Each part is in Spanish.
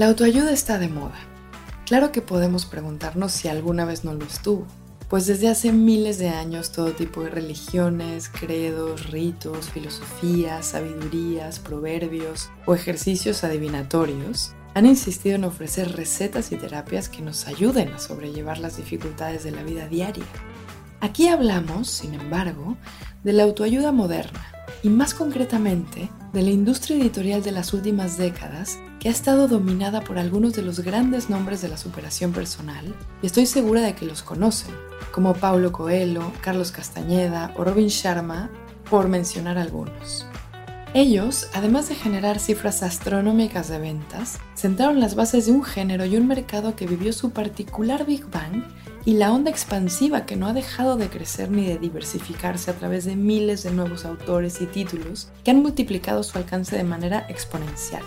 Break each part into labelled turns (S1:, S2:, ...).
S1: La autoayuda está de moda. Claro que podemos preguntarnos si alguna vez no lo estuvo, pues desde hace miles de años todo tipo de religiones, credos, ritos, filosofías, sabidurías, proverbios o ejercicios adivinatorios han insistido en ofrecer recetas y terapias que nos ayuden a sobrellevar las dificultades de la vida diaria. Aquí hablamos, sin embargo, de la autoayuda moderna y más concretamente de la industria editorial de las últimas décadas que ha estado dominada por algunos de los grandes nombres de la superación personal y estoy segura de que los conocen, como Paulo Coelho, Carlos Castañeda o Robin Sharma, por mencionar algunos. Ellos, además de generar cifras astronómicas de ventas, sentaron las bases de un género y un mercado que vivió su particular Big Bang y la onda expansiva que no ha dejado de crecer ni de diversificarse a través de miles de nuevos autores y títulos que han multiplicado su alcance de manera exponencial.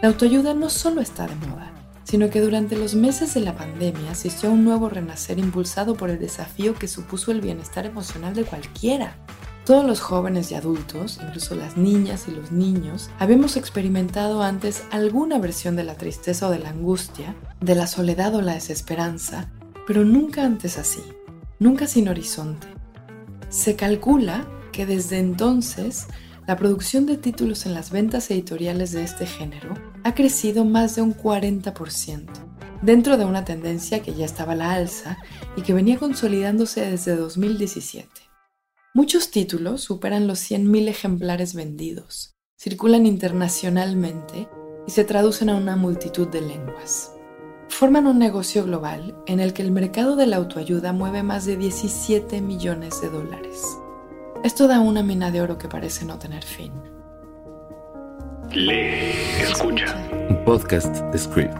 S1: La autoayuda no solo está de moda, sino que durante los meses de la pandemia asistió a un nuevo renacer impulsado por el desafío que supuso el bienestar emocional de cualquiera. Todos los jóvenes y adultos, incluso las niñas y los niños, habíamos experimentado antes alguna versión de la tristeza o de la angustia, de la soledad o la desesperanza, pero nunca antes así, nunca sin horizonte. Se calcula que desde entonces la producción de títulos en las ventas editoriales de este género ha crecido más de un 40%, dentro de una tendencia que ya estaba a la alza y que venía consolidándose desde 2017. Muchos títulos superan los 100.000 ejemplares vendidos, circulan internacionalmente y se traducen a una multitud de lenguas forman un negocio global en el que el mercado de la autoayuda mueve más de 17 millones de dólares. Esto da una mina de oro que parece no tener fin.
S2: Lee, escucha.
S3: Un podcast de Script.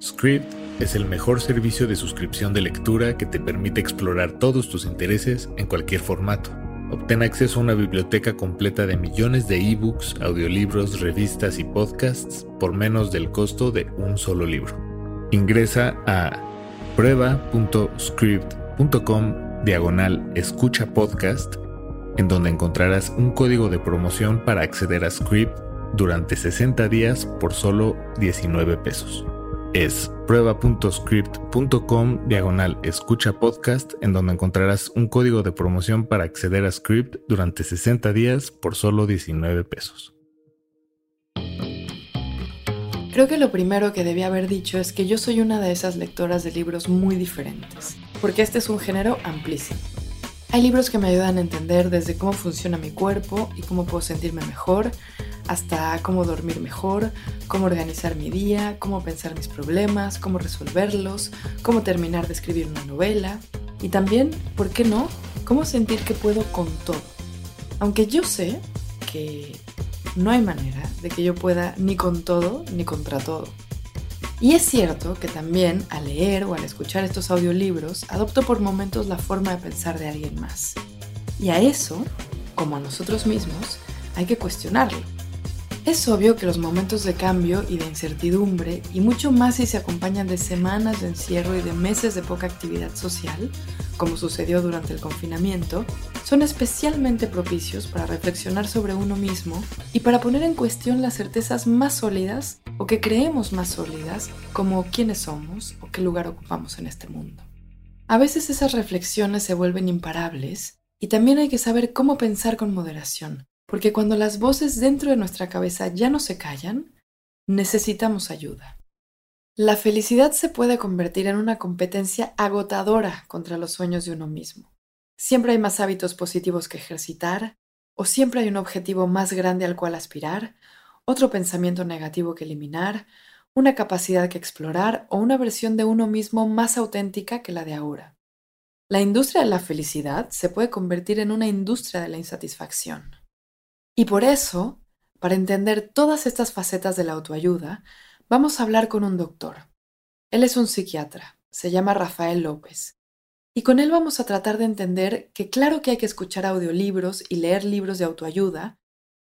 S3: Script es el mejor servicio de suscripción de lectura que te permite explorar todos tus intereses en cualquier formato Obtén acceso a una biblioteca completa de millones de ebooks, audiolibros, revistas y podcasts por menos del costo de un solo libro. Ingresa a prueba.script.com diagonal escucha podcast, en donde encontrarás un código de promoción para acceder a Script durante 60 días por solo 19 pesos es prueba.script.com diagonal escucha podcast en donde encontrarás un código de promoción para acceder a Script durante 60 días por solo 19 pesos.
S1: Creo que lo primero que debía haber dicho es que yo soy una de esas lectoras de libros muy diferentes, porque este es un género amplísimo. Hay libros que me ayudan a entender desde cómo funciona mi cuerpo y cómo puedo sentirme mejor, hasta cómo dormir mejor, cómo organizar mi día, cómo pensar mis problemas, cómo resolverlos, cómo terminar de escribir una novela y también, ¿por qué no?, cómo sentir que puedo con todo. Aunque yo sé que no hay manera de que yo pueda ni con todo ni contra todo. Y es cierto que también al leer o al escuchar estos audiolibros adopto por momentos la forma de pensar de alguien más. Y a eso, como a nosotros mismos, hay que cuestionarlo. Es obvio que los momentos de cambio y de incertidumbre, y mucho más si se acompañan de semanas de encierro y de meses de poca actividad social, como sucedió durante el confinamiento, son especialmente propicios para reflexionar sobre uno mismo y para poner en cuestión las certezas más sólidas o que creemos más sólidas, como quiénes somos o qué lugar ocupamos en este mundo. A veces esas reflexiones se vuelven imparables y también hay que saber cómo pensar con moderación, porque cuando las voces dentro de nuestra cabeza ya no se callan, necesitamos ayuda. La felicidad se puede convertir en una competencia agotadora contra los sueños de uno mismo. Siempre hay más hábitos positivos que ejercitar, o siempre hay un objetivo más grande al cual aspirar, otro pensamiento negativo que eliminar, una capacidad que explorar o una versión de uno mismo más auténtica que la de ahora. La industria de la felicidad se puede convertir en una industria de la insatisfacción. Y por eso, para entender todas estas facetas de la autoayuda, vamos a hablar con un doctor. Él es un psiquiatra, se llama Rafael López. Y con él vamos a tratar de entender que claro que hay que escuchar audiolibros y leer libros de autoayuda,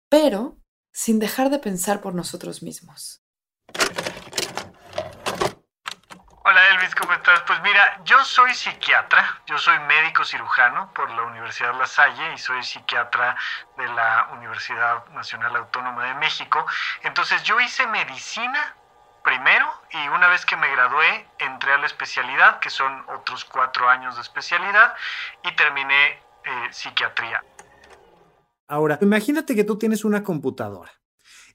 S1: pero sin dejar de pensar por nosotros mismos.
S4: Hola
S2: Elvis, ¿cómo estás? Pues mira, yo soy psiquiatra, yo soy médico cirujano por la Universidad La Salle y soy psiquiatra de la Universidad Nacional Autónoma de México. Entonces yo hice medicina primero y una vez que me gradué entré a la especialidad, que son otros cuatro años de especialidad, y terminé eh, psiquiatría.
S4: Ahora, imagínate que tú tienes una computadora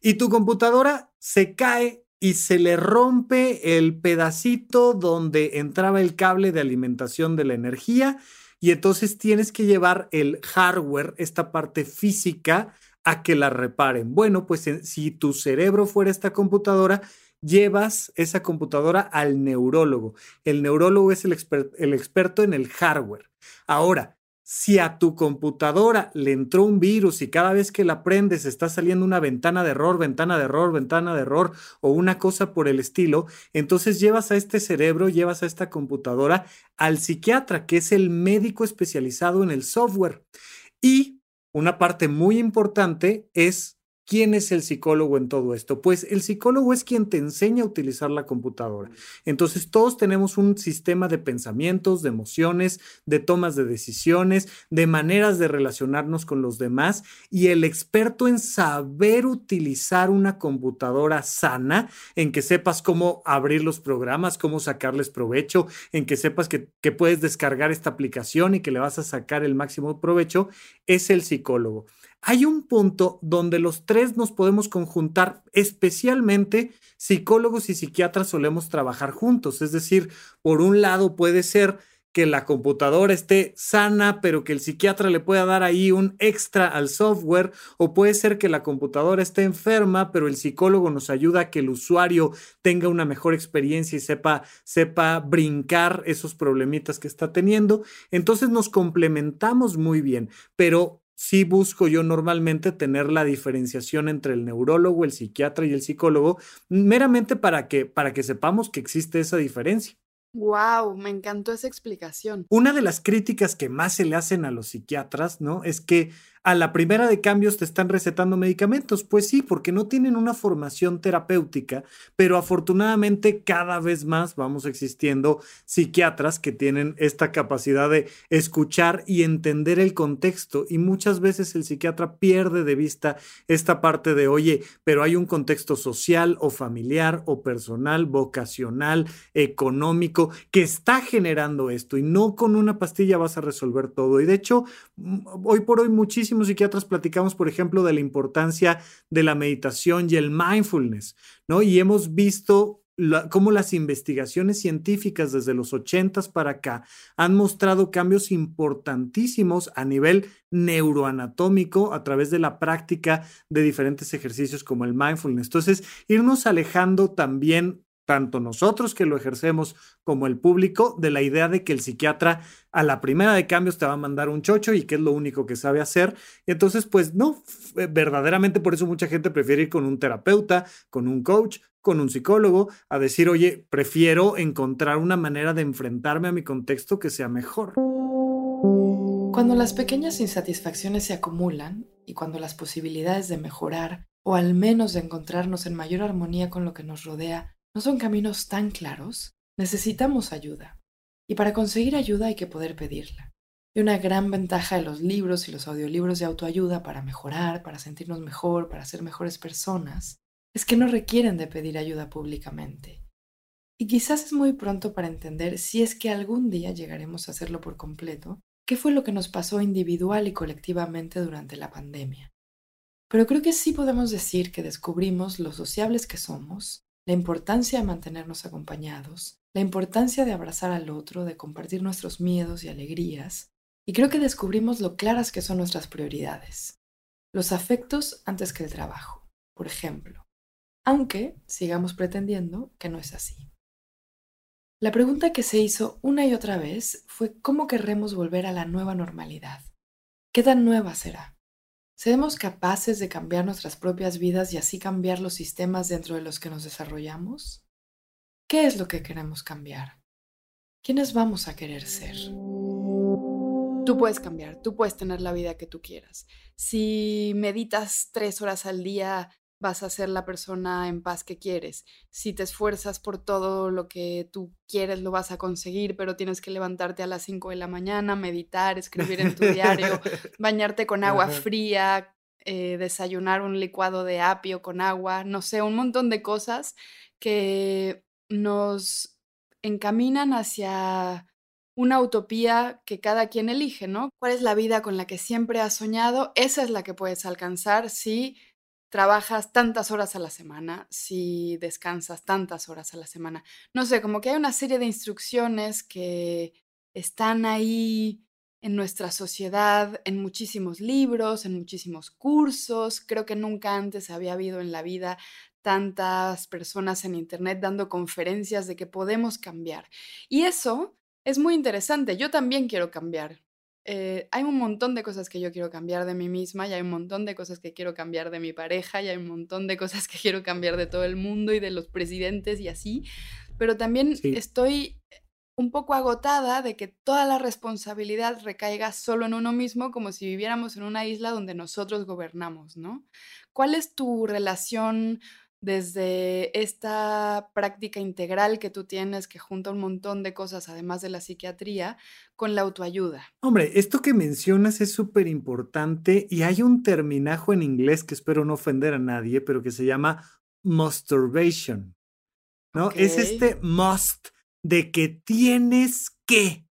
S4: y tu computadora se cae y se le rompe el pedacito donde entraba el cable de alimentación de la energía y entonces tienes que llevar el hardware, esta parte física, a que la reparen. Bueno, pues si tu cerebro fuera esta computadora, llevas esa computadora al neurólogo. El neurólogo es el, experto en el hardware. Ahora, si a tu computadora le entró un virus y cada vez que la prendes está saliendo una ventana de error, ventana de error, ventana de error o una cosa por el estilo, entonces llevas a este cerebro, llevas a esta computadora al psiquiatra, que es el médico especializado en el software. Y una parte muy importante es ¿Quién es el psicólogo en todo esto? Pues el psicólogo es quien te enseña a utilizar la computadora. Entonces todos tenemos un sistema de pensamientos, de emociones, de tomas de decisiones, de maneras de relacionarnos con los demás y el experto en saber utilizar una computadora sana, en que sepas cómo abrir los programas, cómo sacarles provecho, en que sepas que, que puedes descargar esta aplicación y que le vas a sacar el máximo provecho, es el psicólogo hay un punto donde los tres nos podemos conjuntar, especialmente psicólogos y psiquiatras solemos trabajar juntos. Es decir, por un lado puede ser que la computadora esté sana, pero que el psiquiatra le pueda dar ahí un extra al software, o puede ser que la computadora esté enferma, pero el psicólogo nos ayuda a que el usuario tenga una mejor experiencia y sepa, sepa brincar esos problemitas que está teniendo. Entonces nos complementamos muy bien, pero sí busco yo normalmente tener la diferenciación entre el neurólogo, el psiquiatra y el psicólogo, meramente para que, para que sepamos que existe esa diferencia.
S1: Wow, me encantó esa explicación.
S4: Una de las críticas que más se le hacen a los psiquiatras, ¿no? Es que a la primera de cambios te están recetando medicamentos. Pues sí, porque no tienen una formación terapéutica, pero afortunadamente cada vez más vamos existiendo psiquiatras que tienen esta capacidad de escuchar y entender el contexto y muchas veces el psiquiatra pierde de vista esta parte de, oye, pero hay un contexto social o familiar o personal, vocacional, económico, que está generando esto y no con una pastilla vas a resolver todo. Y de hecho, hoy por hoy muchísimo psiquiatras platicamos, por ejemplo, de la importancia de la meditación y el mindfulness, ¿no? Y hemos visto cómo las investigaciones científicas desde los 80 para acá han mostrado cambios importantísimos a nivel neuroanatómico a través de la práctica de diferentes ejercicios como el mindfulness. Entonces, irnos alejando también tanto nosotros que lo ejercemos como el público, de la idea de que el psiquiatra a la primera de cambios te va a mandar un chocho y que es lo único que sabe hacer. entonces, pues no, eh, verdaderamente por eso mucha gente prefiere ir con un terapeuta, con un coach, con un psicólogo, a decir, oye, prefiero encontrar una manera de enfrentarme a mi contexto que sea mejor.
S1: Cuando las pequeñas insatisfacciones se acumulan y cuando las posibilidades de mejorar o al menos de encontrarnos en mayor armonía con lo que nos rodea no son caminos tan claros, necesitamos ayuda. Y para conseguir ayuda hay que poder pedirla. Y una gran ventaja de los libros y los audiolibros de autoayuda para mejorar, para sentirnos mejor, para ser mejores personas, es que no requieren de pedir ayuda públicamente. Y quizás es muy pronto para entender si es que algún día llegaremos a hacerlo por completo, qué fue lo que nos pasó individual y colectivamente durante la pandemia. Pero creo que sí podemos decir que descubrimos lo sociables que somos, la importancia de mantenernos acompañados, la importancia de abrazar al otro, de compartir nuestros miedos y alegrías, y creo que descubrimos lo claras que son nuestras prioridades. Los afectos antes que el trabajo, por ejemplo, aunque sigamos pretendiendo que no es así. La pregunta que se hizo una y otra vez fue cómo querremos volver a la nueva normalidad. ¿Qué tan nueva será? ¿Seremos capaces de cambiar nuestras propias vidas y así cambiar los sistemas dentro de los que nos desarrollamos? ¿Qué es lo que queremos cambiar? ¿Quiénes vamos a querer ser? Tú puedes cambiar, tú puedes tener la vida que tú quieras. Si meditas tres horas al día,
S5: vas a ser la persona en paz que quieres. Si te esfuerzas por todo lo que tú quieres, lo vas a conseguir, pero tienes que levantarte a las 5 de la mañana, meditar, escribir en tu diario, bañarte con agua fría, eh, desayunar un licuado de apio con agua, no sé, un montón de cosas que nos encaminan hacia una utopía que cada quien elige, ¿no? ¿Cuál es la vida con la que siempre has soñado? Esa es la que puedes alcanzar si trabajas tantas horas a la semana, si descansas tantas horas a la semana. No sé, como que hay una serie de instrucciones que están ahí en nuestra sociedad, en muchísimos libros, en muchísimos cursos. Creo que nunca antes había habido en la vida tantas personas en Internet dando conferencias de que podemos cambiar. Y eso es muy interesante. Yo también quiero cambiar. Eh, hay un montón de cosas que yo quiero cambiar de mí misma y hay un montón de cosas que quiero cambiar de mi pareja y hay un montón de cosas que quiero cambiar de todo el mundo y de los presidentes y así. Pero también estoy un poco agotada de que toda la responsabilidad recaiga solo en uno mismo, como si viviéramos en una isla donde nosotros gobernamos, ¿no? ¿Cuál es tu relación desde esta práctica integral que tú tienes, que junta un montón de cosas, además de la psiquiatría, con la autoayuda.
S4: Hombre, esto que mencionas es súper importante y hay un terminajo en inglés que espero no ofender a nadie, pero que se llama masturbation, ¿no? Es este must de que tienes que,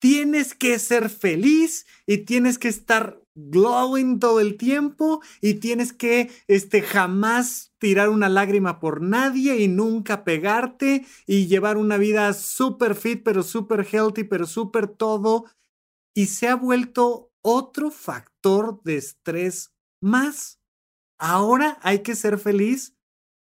S4: tienes que ser feliz y tienes que estar glowing todo el tiempo y tienes que este, jamás tirar una lágrima por nadie y nunca pegarte y llevar una vida súper fit, pero súper healthy, pero súper todo. Y se ha vuelto otro factor de estrés más. Ahora hay que ser feliz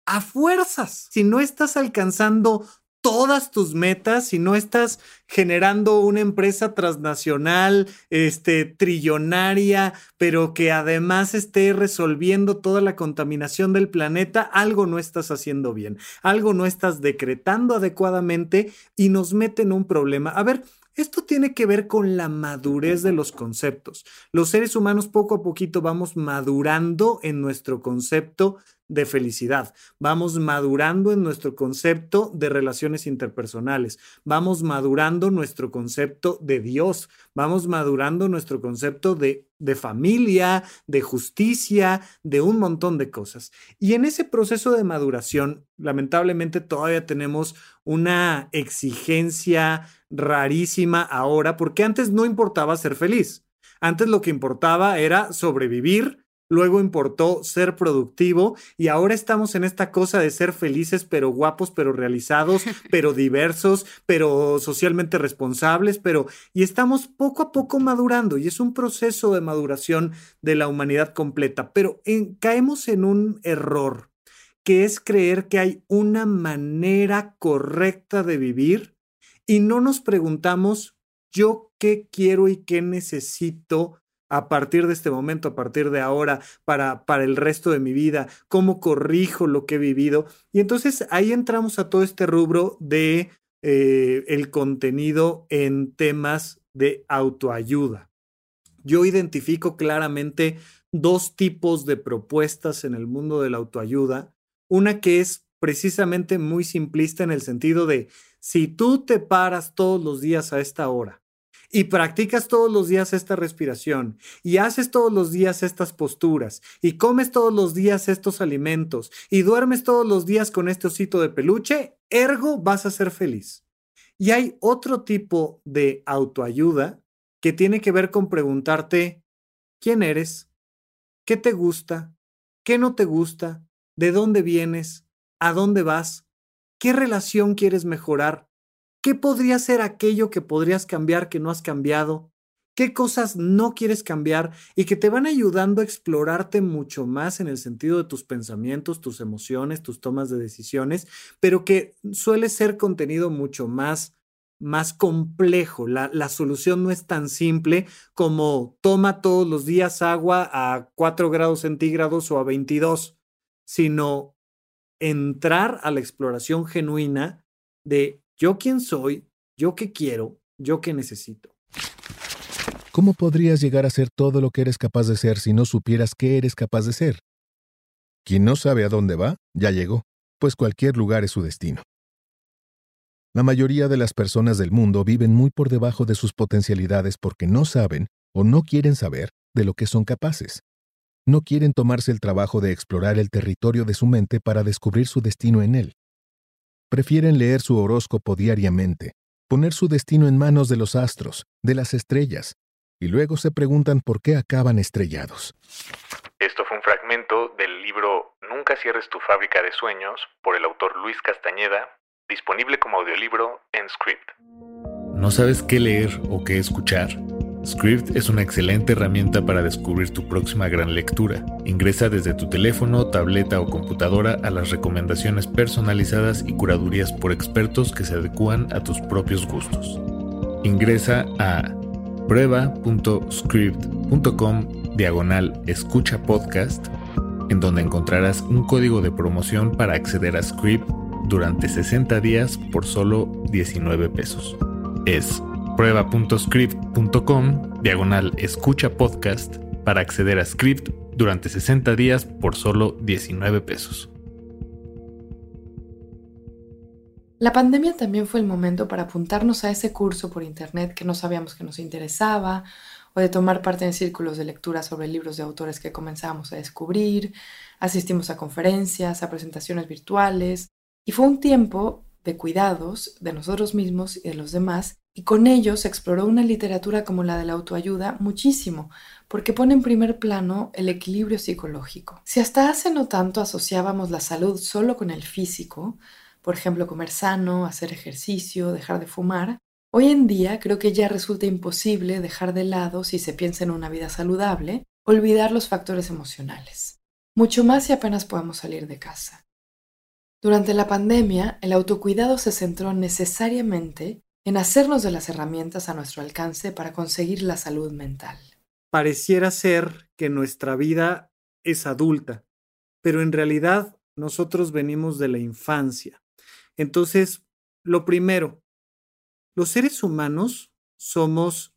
S4: a fuerzas. Si no estás alcanzando todas tus metas, si no estás generando una empresa transnacional, este, trillonaria, pero que además esté resolviendo toda la contaminación del planeta, algo no estás haciendo bien, algo no estás decretando adecuadamente y nos mete en un problema. A ver, esto tiene que ver con la madurez de los conceptos. Los seres humanos poco a poquito vamos madurando en nuestro concepto de felicidad, vamos madurando en nuestro concepto de relaciones interpersonales, vamos madurando nuestro concepto de Dios, vamos madurando nuestro concepto de, de familia, de justicia, de un montón de cosas. Y en ese proceso de maduración, lamentablemente todavía tenemos una exigencia rarísima ahora, porque antes no importaba ser feliz. Antes lo que importaba era sobrevivir, luego importó ser productivo y ahora estamos en esta cosa de ser felices, pero guapos, pero realizados, pero diversos, pero socialmente responsables, pero y estamos poco a poco madurando y es un proceso de maduración de la humanidad completa, pero caemos en un error que es creer que hay una manera correcta de vivir y no nos preguntamos yo qué quiero y qué necesito a partir de este momento, a partir de ahora, para, para el resto de mi vida, cómo corrijo lo que he vivido. Y entonces ahí entramos a todo este rubro de eh, el contenido en temas de autoayuda. Yo identifico claramente dos tipos de propuestas en el mundo de la autoayuda. Una que es precisamente muy simplista en el sentido de si tú te paras todos los días a esta hora y practicas todos los días esta respiración y haces todos los días estas posturas y comes todos los días estos alimentos y duermes todos los días con este osito de peluche, ergo vas a ser feliz. Y hay otro tipo de autoayuda que tiene que ver con preguntarte quién eres, qué te gusta, qué no te gusta, de dónde vienes, a dónde vas, qué relación quieres mejorar, ¿Qué podría ser aquello que podrías cambiar que no has cambiado? ¿Qué cosas no quieres cambiar y que te van ayudando a explorarte mucho más en el sentido de tus pensamientos, tus emociones, tus tomas de decisiones, pero que suele ser contenido mucho más más complejo. La, la, solución no es tan simple como toma todos los días agua a 4 grados centígrados o a 22, sino entrar a la exploración genuina de yo quién soy, yo qué quiero, yo qué necesito.
S6: ¿Cómo podrías llegar a ser todo lo que eres capaz de ser si no supieras qué eres capaz de ser? Quien no sabe a dónde va, ya llegó, pues cualquier lugar es su destino. La mayoría de las personas del mundo viven muy por debajo de sus potencialidades porque no saben o no quieren saber de lo que son capaces. No quieren tomarse el trabajo de explorar el territorio de su mente para descubrir su destino en él. Prefieren leer su horóscopo diariamente, poner su destino en manos de los astros, de las estrellas, y luego se preguntan por qué acaban estrellados.
S3: Esto fue un fragmento del libro Nunca cierres tu fábrica de sueños por el autor Luis Castañeda, disponible como audiolibro en Script. ¿No sabes qué leer o qué escuchar? Script es una excelente herramienta para descubrir tu próxima gran lectura. Ingresa desde tu teléfono, tableta o computadora a las recomendaciones personalizadas y curadurías por expertos que se adecúan a tus propios gustos. Ingresa a prueba.script.com diagonal escucha podcast, en donde encontrarás un código de promoción para acceder a Script durante 60 días por solo 19 pesos. Es prueba.script.com diagonal escucha podcast para acceder a Script durante 60 días por solo 19 pesos.
S1: La pandemia también fue el momento para apuntarnos a ese curso por internet que no sabíamos que nos interesaba, o de tomar parte en círculos de lectura sobre libros de autores que comenzábamos a descubrir, asistimos a conferencias, a presentaciones virtuales, y fue un tiempo de cuidados de nosotros mismos y de los demás, y con ello se exploró una literatura como la de la autoayuda muchísimo, porque pone en primer plano el equilibrio psicológico. Si hasta hace no tanto asociábamos la salud solo con el físico, por ejemplo comer sano, hacer ejercicio, dejar de fumar, hoy en día creo que ya resulta imposible dejar de lado, si se piensa en una vida saludable, olvidar los factores emocionales. Mucho más si apenas podemos salir de casa. Durante la pandemia, el autocuidado se centró necesariamente en hacernos de las herramientas a nuestro alcance para conseguir la salud mental.
S4: Pareciera ser que nuestra vida es adulta, pero en realidad nosotros venimos de la infancia. Entonces, lo primero, los seres humanos somos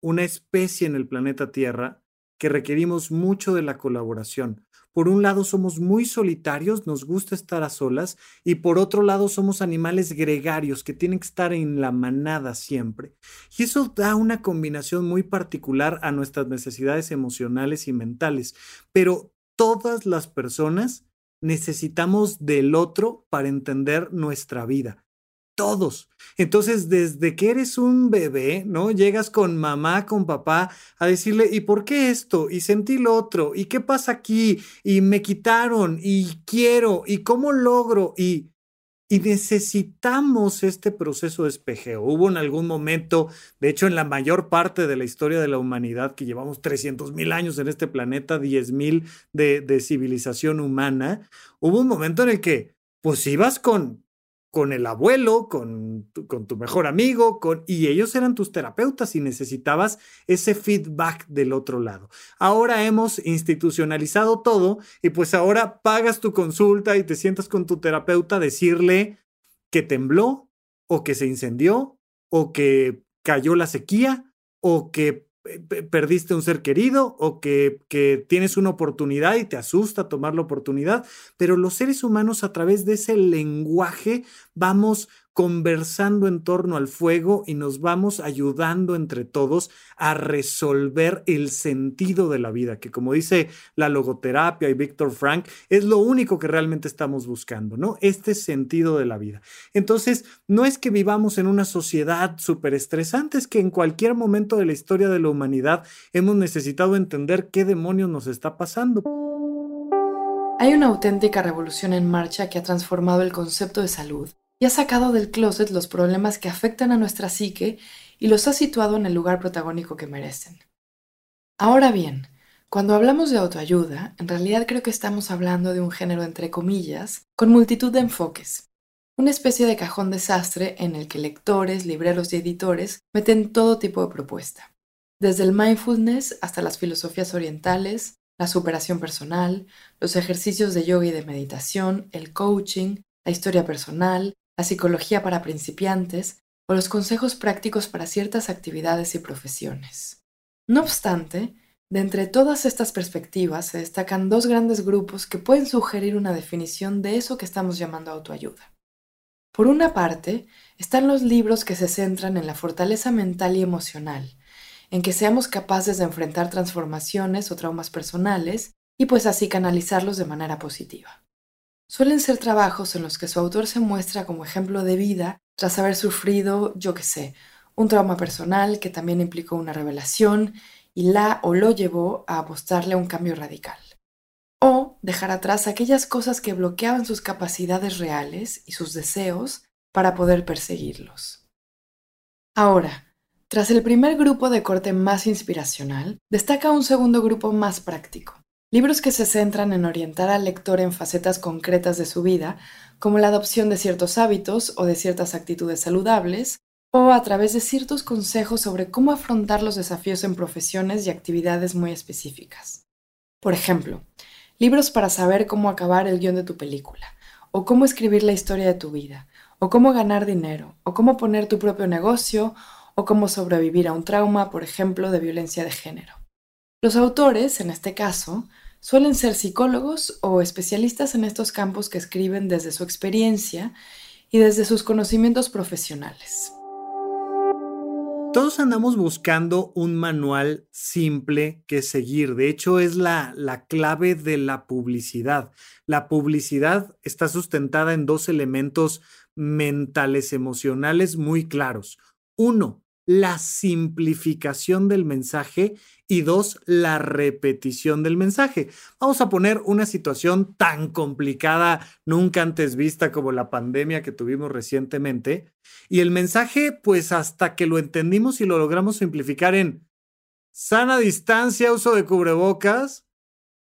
S4: una especie en el planeta Tierra que requerimos mucho de la colaboración. Por un lado somos muy solitarios, nos gusta estar a solas, y por otro lado somos animales gregarios que tienen que estar en la manada siempre. Y eso da una combinación muy particular a nuestras necesidades emocionales y mentales. Pero todas las personas necesitamos del otro para entender nuestra vida todos. Entonces, desde que eres un bebé, ¿no? Llegas con mamá, con papá a decirle, ¿y por qué esto? Y sentí lo otro, ¿y qué pasa aquí? Y me quitaron, y quiero, ¿y cómo logro? Y, necesitamos este proceso de espejeo. Hubo en algún momento, de hecho, en la mayor parte de la historia de la humanidad, que llevamos 300 mil años en este planeta, 10 mil de, de civilización humana, hubo un momento en el que, pues ibas con con el abuelo, con tu, mejor amigo, con, y ellos eran tus terapeutas y necesitabas ese feedback del otro lado. Ahora hemos institucionalizado todo y pues ahora pagas tu consulta y te sientas con tu terapeuta a decirle que tembló o que se incendió o que cayó la sequía o que perdiste un ser querido o que, que, tienes una oportunidad y te asusta tomar la oportunidad, pero los seres humanos a través de ese lenguaje vamos conversando en torno al fuego y nos vamos ayudando entre todos a resolver el sentido de la vida, que como dice la logoterapia y Víctor Frank, es lo único que realmente estamos buscando, ¿no? Este sentido de la vida. Entonces, no es que vivamos en una sociedad súper estresante, es que en cualquier momento de la historia de la humanidad hemos necesitado entender qué demonios nos está pasando.
S1: Hay una auténtica revolución en marcha que ha transformado el concepto de salud y ha sacado del closet los problemas que afectan a nuestra psique y los ha situado en el lugar protagónico que merecen. Ahora bien, cuando hablamos de autoayuda, en realidad creo que estamos hablando de un género entre comillas, con multitud de enfoques, una especie de cajón desastre en el que lectores, libreros y editores meten todo tipo de propuesta, desde el mindfulness hasta las filosofías orientales, la superación personal, los ejercicios de yoga y de meditación, el coaching, la historia personal, la psicología para principiantes o los consejos prácticos para ciertas actividades y profesiones. No obstante, De entre todas estas perspectivas se destacan dos grandes grupos que pueden sugerir una definición de eso que estamos llamando autoayuda. Por una parte, están los libros que se centran en la fortaleza mental y emocional, en que seamos capaces de enfrentar transformaciones o traumas personales y pues así canalizarlos de manera positiva. Suelen ser trabajos en los que su autor se muestra como ejemplo de vida tras haber sufrido, yo qué sé, un trauma personal que también implicó una revelación y la o lo llevó a apostarle a un cambio radical. O dejar atrás aquellas cosas que bloqueaban sus capacidades reales y sus deseos para poder perseguirlos. Ahora, tras el primer grupo de corte más inspiracional, destaca un segundo grupo más práctico. Libros que se centran en orientar al lector en facetas concretas de su vida, como la adopción de ciertos hábitos o de ciertas actitudes saludables, o a través de ciertos consejos sobre cómo afrontar los desafíos en profesiones y actividades muy específicas. Por ejemplo, libros para saber cómo acabar el guion de tu película, o cómo escribir la historia de tu vida, o cómo ganar dinero, o cómo poner tu propio negocio, o cómo sobrevivir a un trauma, por ejemplo, de violencia de género. Los autores, en este caso, suelen ser psicólogos o especialistas en estos campos que escriben desde su experiencia y desde sus conocimientos profesionales.
S4: Todos andamos buscando un manual simple que seguir. De hecho, es la, la, clave de la publicidad. La publicidad está sustentada en dos elementos mentales, emocionales muy claros. Uno, la simplificación del mensaje y dos, la repetición del mensaje. Vamos a poner una situación tan complicada, nunca antes vista como la pandemia que tuvimos recientemente. Y el mensaje, pues hasta que lo entendimos y lo logramos simplificar en sana distancia, uso de cubrebocas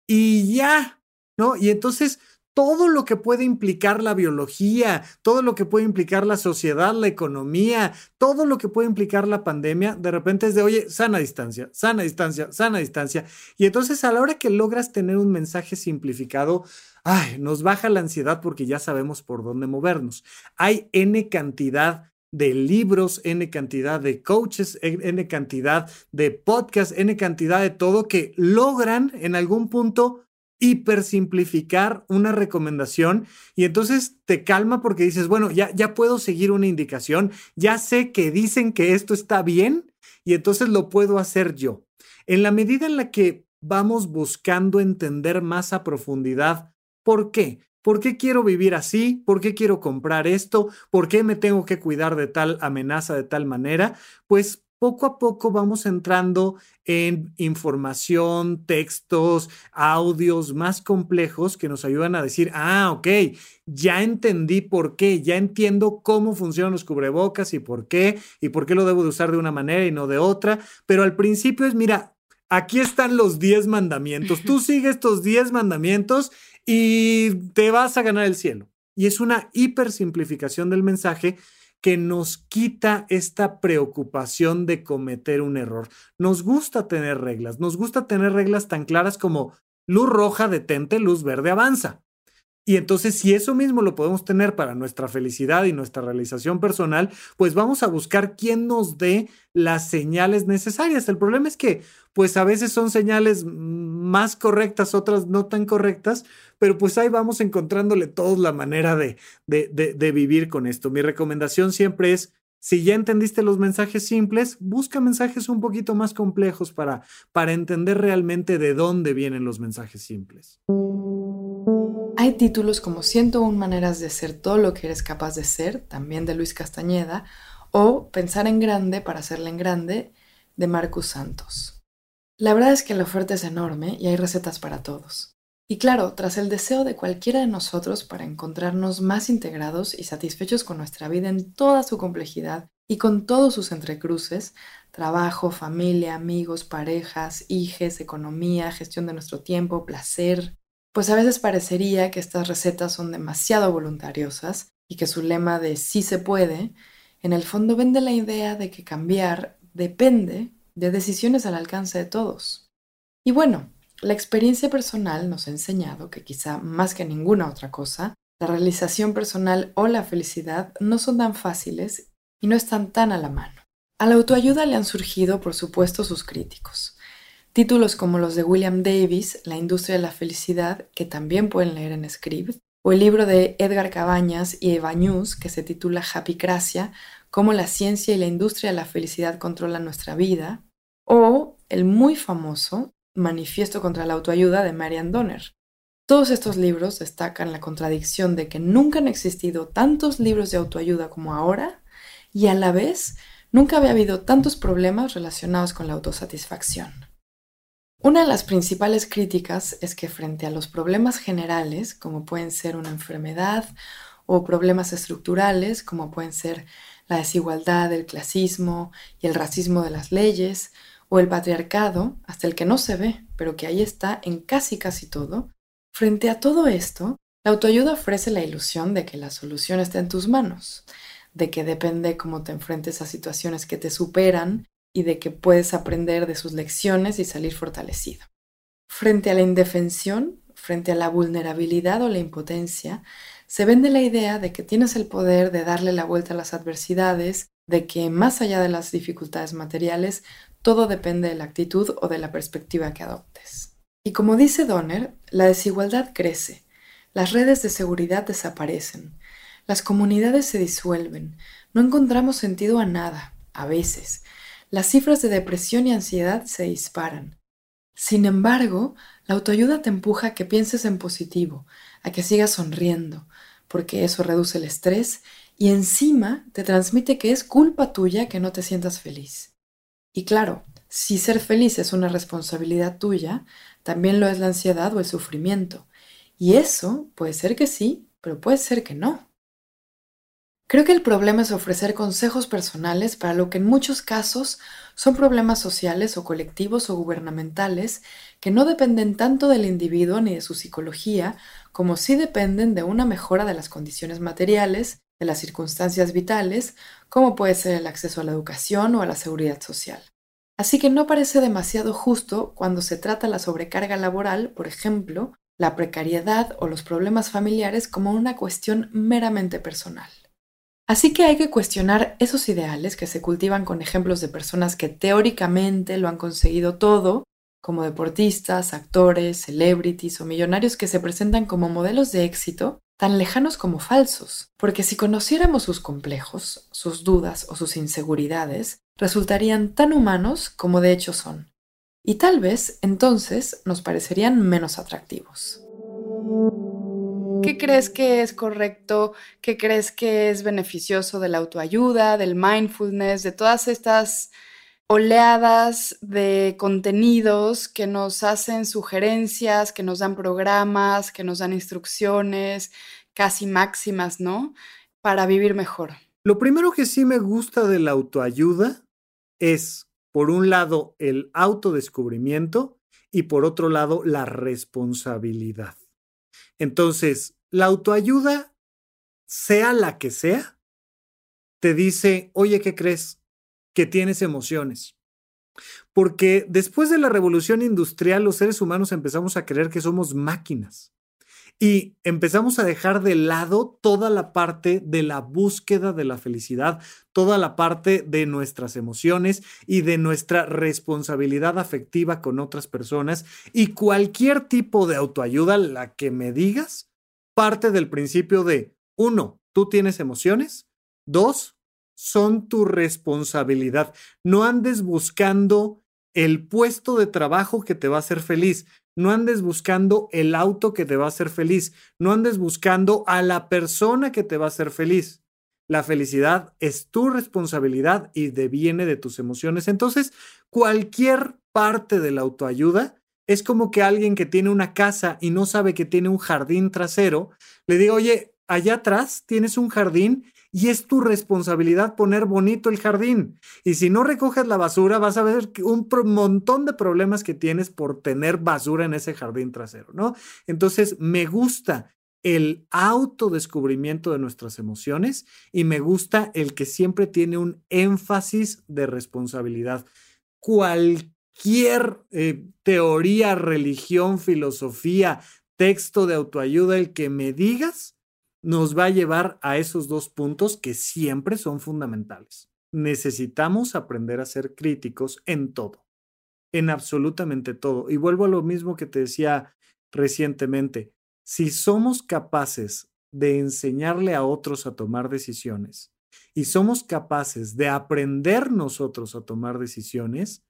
S4: y ya, ¿no? Y entonces todo lo que puede implicar la biología, todo lo que puede implicar la sociedad, la economía, todo lo que puede implicar la pandemia, de repente es de, oye, sana distancia, sana distancia, sana distancia. Y entonces a la hora que logras tener un mensaje simplificado, ay, nos baja la ansiedad porque ya sabemos por dónde movernos. Hay N cantidad de libros, N cantidad de coaches, N cantidad de podcasts, N cantidad de todo que logran en algún punto hipersimplificar una recomendación y entonces te calma porque dices, bueno, ya, ya puedo seguir una indicación, ya sé que dicen que esto está bien y entonces lo puedo hacer yo. En la medida en la que vamos buscando entender más a profundidad, ¿por qué? ¿Por qué quiero vivir así? ¿Por qué quiero comprar esto? ¿Por qué me tengo que cuidar de tal amenaza de tal manera? Pues poco a poco vamos entrando en información, textos, audios más complejos que nos ayudan a decir, ah, ok, ya entendí por qué, ya entiendo cómo funcionan los cubrebocas y por qué, y por qué lo debo de usar de una manera y no de otra. Pero al principio es, mira, aquí están los 10 mandamientos, tú sigues estos 10 mandamientos y te vas a ganar el cielo. Y es una hipersimplificación del mensaje que nos quita esta preocupación de cometer un error. Nos gusta tener reglas, nos gusta tener reglas tan claras como luz roja detente, luz verde avanza. Y entonces, si eso mismo lo podemos tener para nuestra felicidad y nuestra realización personal, pues vamos a buscar quién nos dé las señales necesarias. El problema es que, pues a veces son señales más correctas, otras no tan correctas, pero pues ahí vamos encontrándole todos la manera de, de, de, vivir con esto. Mi recomendación siempre es, si ya entendiste los mensajes simples, busca mensajes un poquito más complejos para, para entender realmente de dónde vienen los mensajes simples.
S1: Hay títulos como 101 maneras de ser todo lo que eres capaz de ser, también de Luis Castañeda, o Pensar en grande para hacerla en grande, de Marcus Santos. La verdad es que la oferta es enorme y hay recetas para todos. Y claro, tras el deseo de cualquiera de nosotros para encontrarnos más integrados y satisfechos con nuestra vida en toda su complejidad y con todos sus entrecruces, trabajo, familia, amigos, parejas, hijes, economía, gestión de nuestro tiempo, placer, pues a veces parecería que estas recetas son demasiado voluntariosas y que su lema de sí se puede, en el fondo vende la idea de que cambiar depende de decisiones al alcance de todos. Y bueno, la experiencia personal nos ha enseñado que quizá más que ninguna otra cosa, la realización personal o la felicidad no son tan fáciles y no están tan a la mano. A la autoayuda le han surgido, por supuesto, sus críticos. Títulos como los de William Davis, La industria de la felicidad, que también pueden leer en Script, o el libro de Edgar Cabañas y Eva News, que se titula Happycracia, cómo la ciencia y la industria de la felicidad controlan nuestra vida, o el muy famoso Manifiesto contra la autoayuda de Marian Donner. Todos estos libros destacan la contradicción de que nunca han existido tantos libros de autoayuda como ahora y a la vez nunca había habido tantos problemas relacionados con la autosatisfacción. Una de las principales críticas es que frente a los problemas generales, como pueden ser una enfermedad, o problemas estructurales, como pueden ser la desigualdad, el clasismo y el racismo de las leyes, o el patriarcado, hasta el que no se ve, pero que ahí está en casi casi todo, frente a todo esto, la autoayuda ofrece la ilusión de que la solución está en tus manos, de que depende cómo te enfrentes a situaciones que te superan y de que puedes aprender de sus lecciones y salir fortalecido. Frente a la indefensión, frente a la vulnerabilidad o la impotencia, se vende la idea de que tienes el poder de darle la vuelta a las adversidades, de que más allá de las dificultades materiales, todo depende de la actitud o de la perspectiva que adoptes. Y como dice Donner, la desigualdad crece, las redes de seguridad desaparecen, las comunidades se disuelven, no encontramos sentido a nada, a veces, las cifras de depresión y ansiedad se disparan. Sin embargo, la autoayuda te empuja a que pienses en positivo, a que sigas sonriendo, porque eso reduce el estrés y encima te transmite que es culpa tuya que no te sientas feliz. Y claro, si ser feliz es una responsabilidad tuya, también lo es la ansiedad o el sufrimiento. Y eso puede ser que sí, pero puede ser que no. Creo que el problema es ofrecer consejos personales para lo que en muchos casos son problemas sociales o colectivos o gubernamentales que no dependen tanto del individuo ni de su psicología como sí dependen de una mejora de las condiciones materiales, de las circunstancias vitales, como puede ser el acceso a la educación o a la seguridad social. Así que no parece demasiado justo cuando se trata la sobrecarga laboral, por ejemplo, la precariedad o los problemas familiares como una cuestión meramente personal. Así que hay que cuestionar esos ideales que se cultivan con ejemplos de personas que teóricamente lo han conseguido todo, como deportistas, actores, celebrities o millonarios que se presentan como modelos de éxito, tan lejanos como falsos, porque si conociéramos sus complejos, sus dudas o sus inseguridades, resultarían tan humanos como de hecho son, y tal vez entonces nos parecerían menos atractivos. ¿Qué crees que es correcto? ¿Qué crees que es beneficioso de la autoayuda, del mindfulness, de todas estas oleadas de contenidos que nos hacen sugerencias, que nos dan programas, que nos dan instrucciones casi máximas, ¿no? Para vivir mejor.
S4: Lo primero que sí me gusta de la autoayuda es, por un lado, el autodescubrimiento y por otro lado, la responsabilidad. Entonces, la autoayuda, sea la que sea, te dice, oye, ¿qué crees? Que tienes emociones. Porque después de la revolución industrial, los seres humanos empezamos a creer que somos máquinas. Y empezamos a dejar de lado toda la parte de la búsqueda de la felicidad, toda la parte de nuestras emociones y de nuestra responsabilidad afectiva con otras personas. Y cualquier tipo de autoayuda, la que me digas, parte del principio de, uno, tú tienes emociones, dos, son tu responsabilidad. No andes buscando el puesto de trabajo que te va a hacer feliz. No andes buscando el auto que te va a hacer feliz. No andes buscando a la persona que te va a hacer feliz. La felicidad es tu responsabilidad y deviene de tus emociones. Entonces, cualquier parte de la autoayuda es como que alguien que tiene una casa y no sabe que tiene un jardín trasero, le diga, oye, allá atrás tienes un jardín y es tu responsabilidad poner bonito el jardín. Y si no recoges la basura, vas a ver un montón de problemas que tienes por tener basura en ese jardín trasero, ¿no? Entonces, me gusta el autodescubrimiento de nuestras emociones y me gusta el que siempre tiene un énfasis de responsabilidad. Cualquier eh, teoría, religión, filosofía, texto de autoayuda, el que me digas, nos va a llevar a esos dos puntos que siempre son fundamentales. Necesitamos aprender a ser críticos en todo, en absolutamente todo. Y vuelvo a lo mismo que te decía recientemente. Si somos capaces de enseñarle a otros a tomar decisiones y somos capaces de aprender nosotros a tomar decisiones,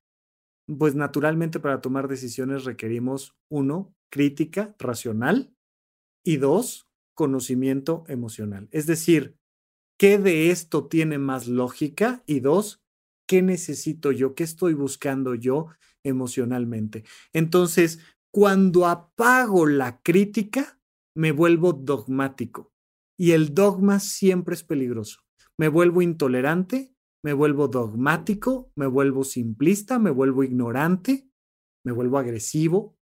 S4: pues naturalmente para tomar decisiones requerimos, uno, crítica racional y dos, conocimiento emocional. Es decir, ¿qué de esto tiene más lógica? Y dos, ¿qué necesito yo? ¿Qué estoy buscando yo emocionalmente? Entonces, cuando apago la crítica, me vuelvo dogmático y el dogma siempre es peligroso. Me vuelvo intolerante, me vuelvo dogmático, me vuelvo simplista, me vuelvo ignorante, me vuelvo agresivo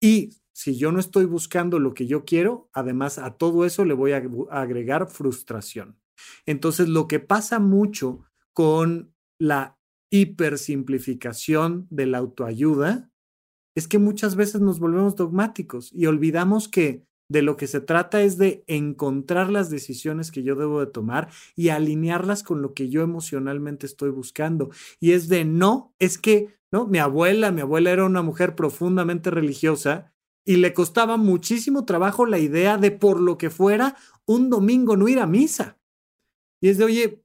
S4: y si yo no estoy buscando lo que yo quiero, además a todo eso le voy a agregar frustración. Entonces, lo que pasa mucho con la hipersimplificación de la autoayuda es que muchas veces nos volvemos dogmáticos y olvidamos que de lo que se trata es de encontrar las decisiones que yo debo de tomar y alinearlas con lo que yo emocionalmente estoy buscando. Y es de no, es que, ¿no? Mi abuela, mi abuela era una mujer profundamente religiosa y le costaba muchísimo trabajo la idea de por lo que fuera un domingo no ir a misa. Y es de, oye,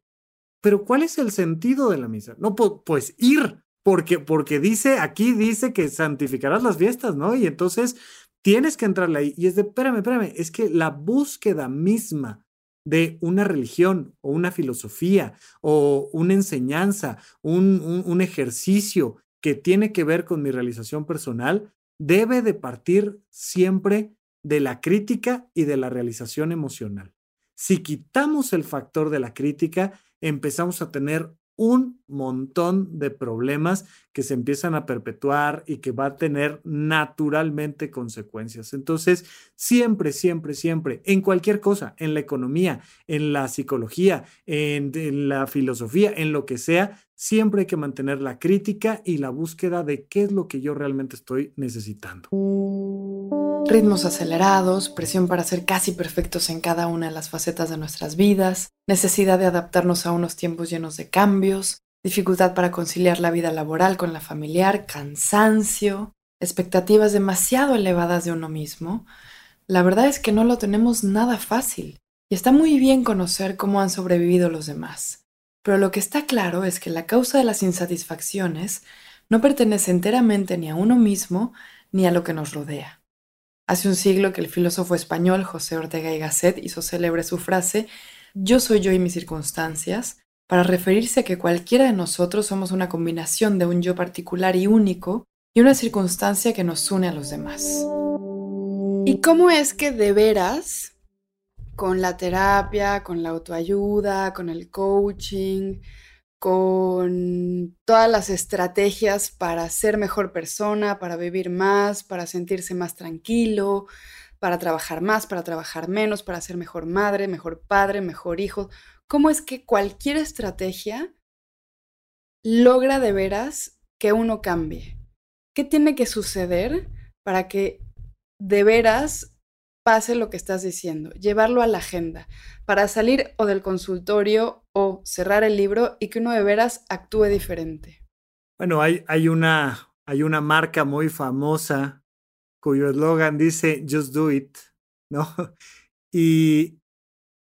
S4: pero ¿cuál es el sentido de la misa? No, pues ir, porque, porque dice, aquí dice que santificarás las fiestas, ¿no? Y entonces tienes que entrarle ahí. Y es de, espérame, espérame, es que la búsqueda misma de una religión o una filosofía o una enseñanza, un, un, un ejercicio que tiene que ver con mi realización personal, debe de partir siempre de la crítica y de la realización emocional. Si quitamos el factor de la crítica, empezamos a tener un montón de problemas que se empiezan a perpetuar y que va a tener naturalmente consecuencias. Entonces, siempre, siempre, siempre, en cualquier cosa, en la economía, en la psicología, en, en, la filosofía, en lo que sea, siempre hay que mantener la crítica y la búsqueda de qué es lo que yo realmente estoy necesitando.
S1: Ritmos acelerados, presión para ser casi perfectos en cada una de las facetas de nuestras vidas, necesidad de adaptarnos a unos tiempos llenos de cambios, dificultad para conciliar la vida laboral con la familiar, cansancio, expectativas demasiado elevadas de uno mismo, la verdad es que no lo tenemos nada fácil y está muy bien conocer cómo han sobrevivido los demás. Pero lo que está claro es que la causa de las insatisfacciones no pertenece enteramente ni a uno mismo ni a lo que nos rodea. Hace un siglo que el filósofo español José Ortega y Gasset hizo célebre su frase Yo soy yo y mis circunstancias, para referirse a que cualquiera de nosotros somos una combinación de un yo particular y único y una circunstancia que nos une a los demás. ¿Y cómo es que de veras con la terapia, con la autoayuda, con el coaching, con todas las estrategias para ser mejor persona, para vivir más, para sentirse más tranquilo, para trabajar más, para trabajar menos, para ser mejor madre, mejor padre, mejor hijo. ¿Cómo es que cualquier estrategia logra de veras que uno cambie? ¿Qué tiene que suceder para que de veras pase lo que estás diciendo, llevarlo a la agenda, para salir o del consultorio o cerrar el libro y que uno de veras actúe diferente.
S4: Bueno, hay, hay, una, hay una marca muy famosa cuyo eslogan dice Just Do It, ¿no? Y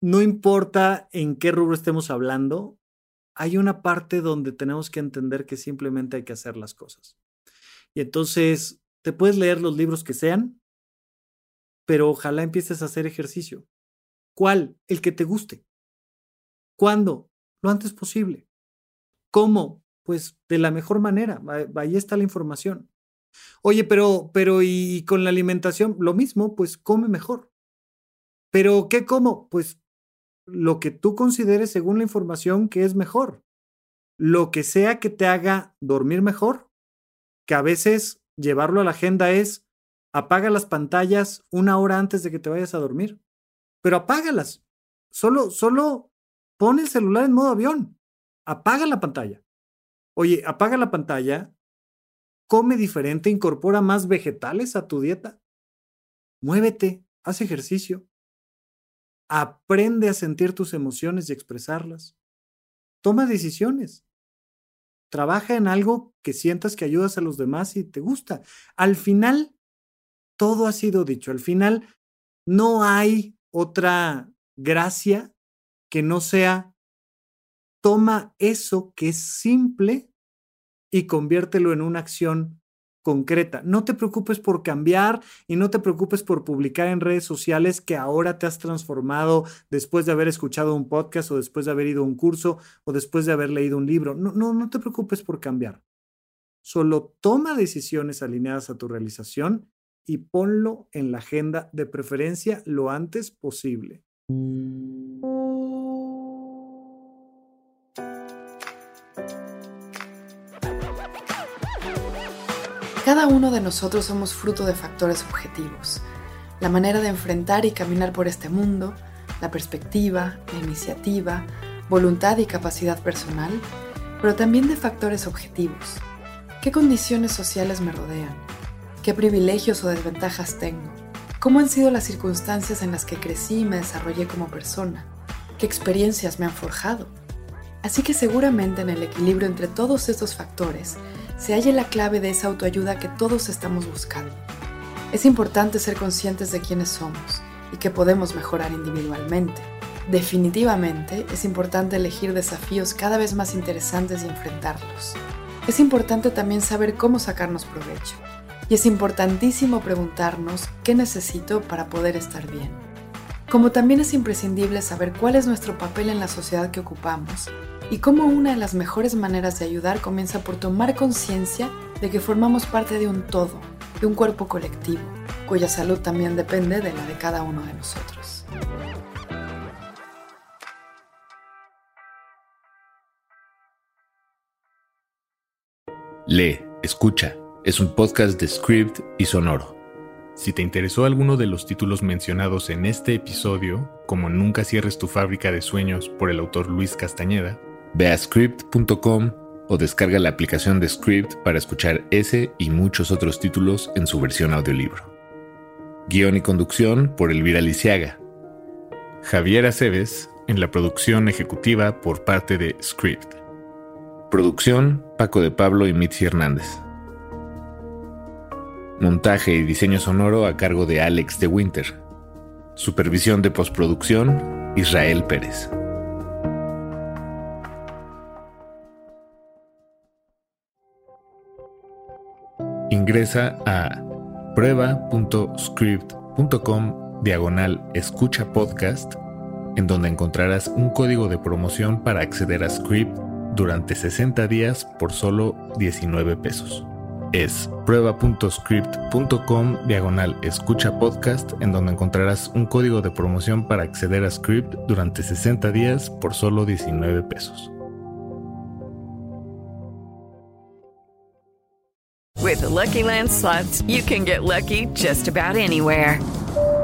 S4: no importa en qué rubro estemos hablando, hay una parte donde tenemos que entender que simplemente hay que hacer las cosas. Y entonces, te puedes leer los libros que sean, pero ojalá empieces a hacer ejercicio. ¿Cuál? El que te guste. ¿Cuándo? Lo antes posible. ¿Cómo? Pues de la mejor manera. Ahí está la información. Oye, pero, pero, ¿y con la alimentación? Lo mismo, pues come mejor. ¿Pero qué como? Pues lo que tú consideres según la información que es mejor. Lo que sea que te haga dormir mejor, que a veces llevarlo a la agenda es Apaga las pantallas una hora antes de que te vayas a dormir. Pero apágalas. Solo, solo pon el celular en modo avión. Apaga la pantalla. Oye, apaga la pantalla. Come diferente, incorpora más vegetales a tu dieta. Muévete, haz ejercicio. Aprende a sentir tus emociones y expresarlas. Toma decisiones. trabaja en algo que sientas que ayudas a los demás y te gusta. Al final, todo ha sido dicho. Al final, no hay otra gracia que no sea toma eso que es simple y conviértelo en una acción concreta. No te preocupes por cambiar y no te preocupes por publicar en redes sociales que ahora te has transformado después de haber escuchado un podcast o después de haber ido a un curso o después de haber leído un libro. No, no, no te preocupes por cambiar. Solo toma decisiones alineadas a tu realización y ponlo en la agenda de preferencia lo antes posible.
S1: Cada uno de nosotros somos fruto de factores objetivos. La manera de enfrentar y caminar por este mundo, la perspectiva, la iniciativa, voluntad y capacidad personal, pero también de factores objetivos. ¿Qué condiciones sociales me rodean? ¿Qué privilegios o desventajas tengo? ¿Cómo han sido las circunstancias en las que crecí y me desarrollé como persona? ¿Qué experiencias me han forjado? Así que seguramente en el equilibrio entre todos estos factores se halle la clave de esa autoayuda que todos estamos buscando. Es importante ser conscientes de quiénes somos y que podemos mejorar individualmente. Definitivamente es importante elegir desafíos cada vez más interesantes y enfrentarlos. Es importante también saber cómo sacarnos provecho y es importantísimo preguntarnos qué necesito para poder estar bien. Como también es imprescindible saber cuál es nuestro papel en la sociedad que ocupamos y cómo una de las mejores maneras de ayudar comienza por tomar conciencia de que formamos parte de un todo, de un cuerpo colectivo, cuya salud también depende de la de cada uno de nosotros.
S3: Lee, escucha es un podcast de Script y Sonoro. Si te interesó alguno de los títulos mencionados en este episodio, como Nunca cierres tu fábrica de sueños por el autor Luis Castañeda, ve a script.com o descarga la aplicación de Script para escuchar ese y muchos otros títulos en su versión audiolibro. Guión y conducción por Elvira Lisiaga. Javier Aceves en la producción ejecutiva por parte de Script. Producción Paco de Pablo y Mitzi Hernández. Montaje y diseño sonoro a cargo de Alex de Winter. Supervisión de postproducción, Israel Pérez. Ingresa a prueba.script.com diagonal escucha podcast, en donde encontrarás un código de promoción para acceder a Script durante 60 días por solo 19 pesos es prueba.script.com diagonal escucha podcast en donde encontrarás un código de promoción para acceder a Script durante 60 días por solo 19 pesos.
S7: With Lucky Land slots, you can get lucky just about anywhere.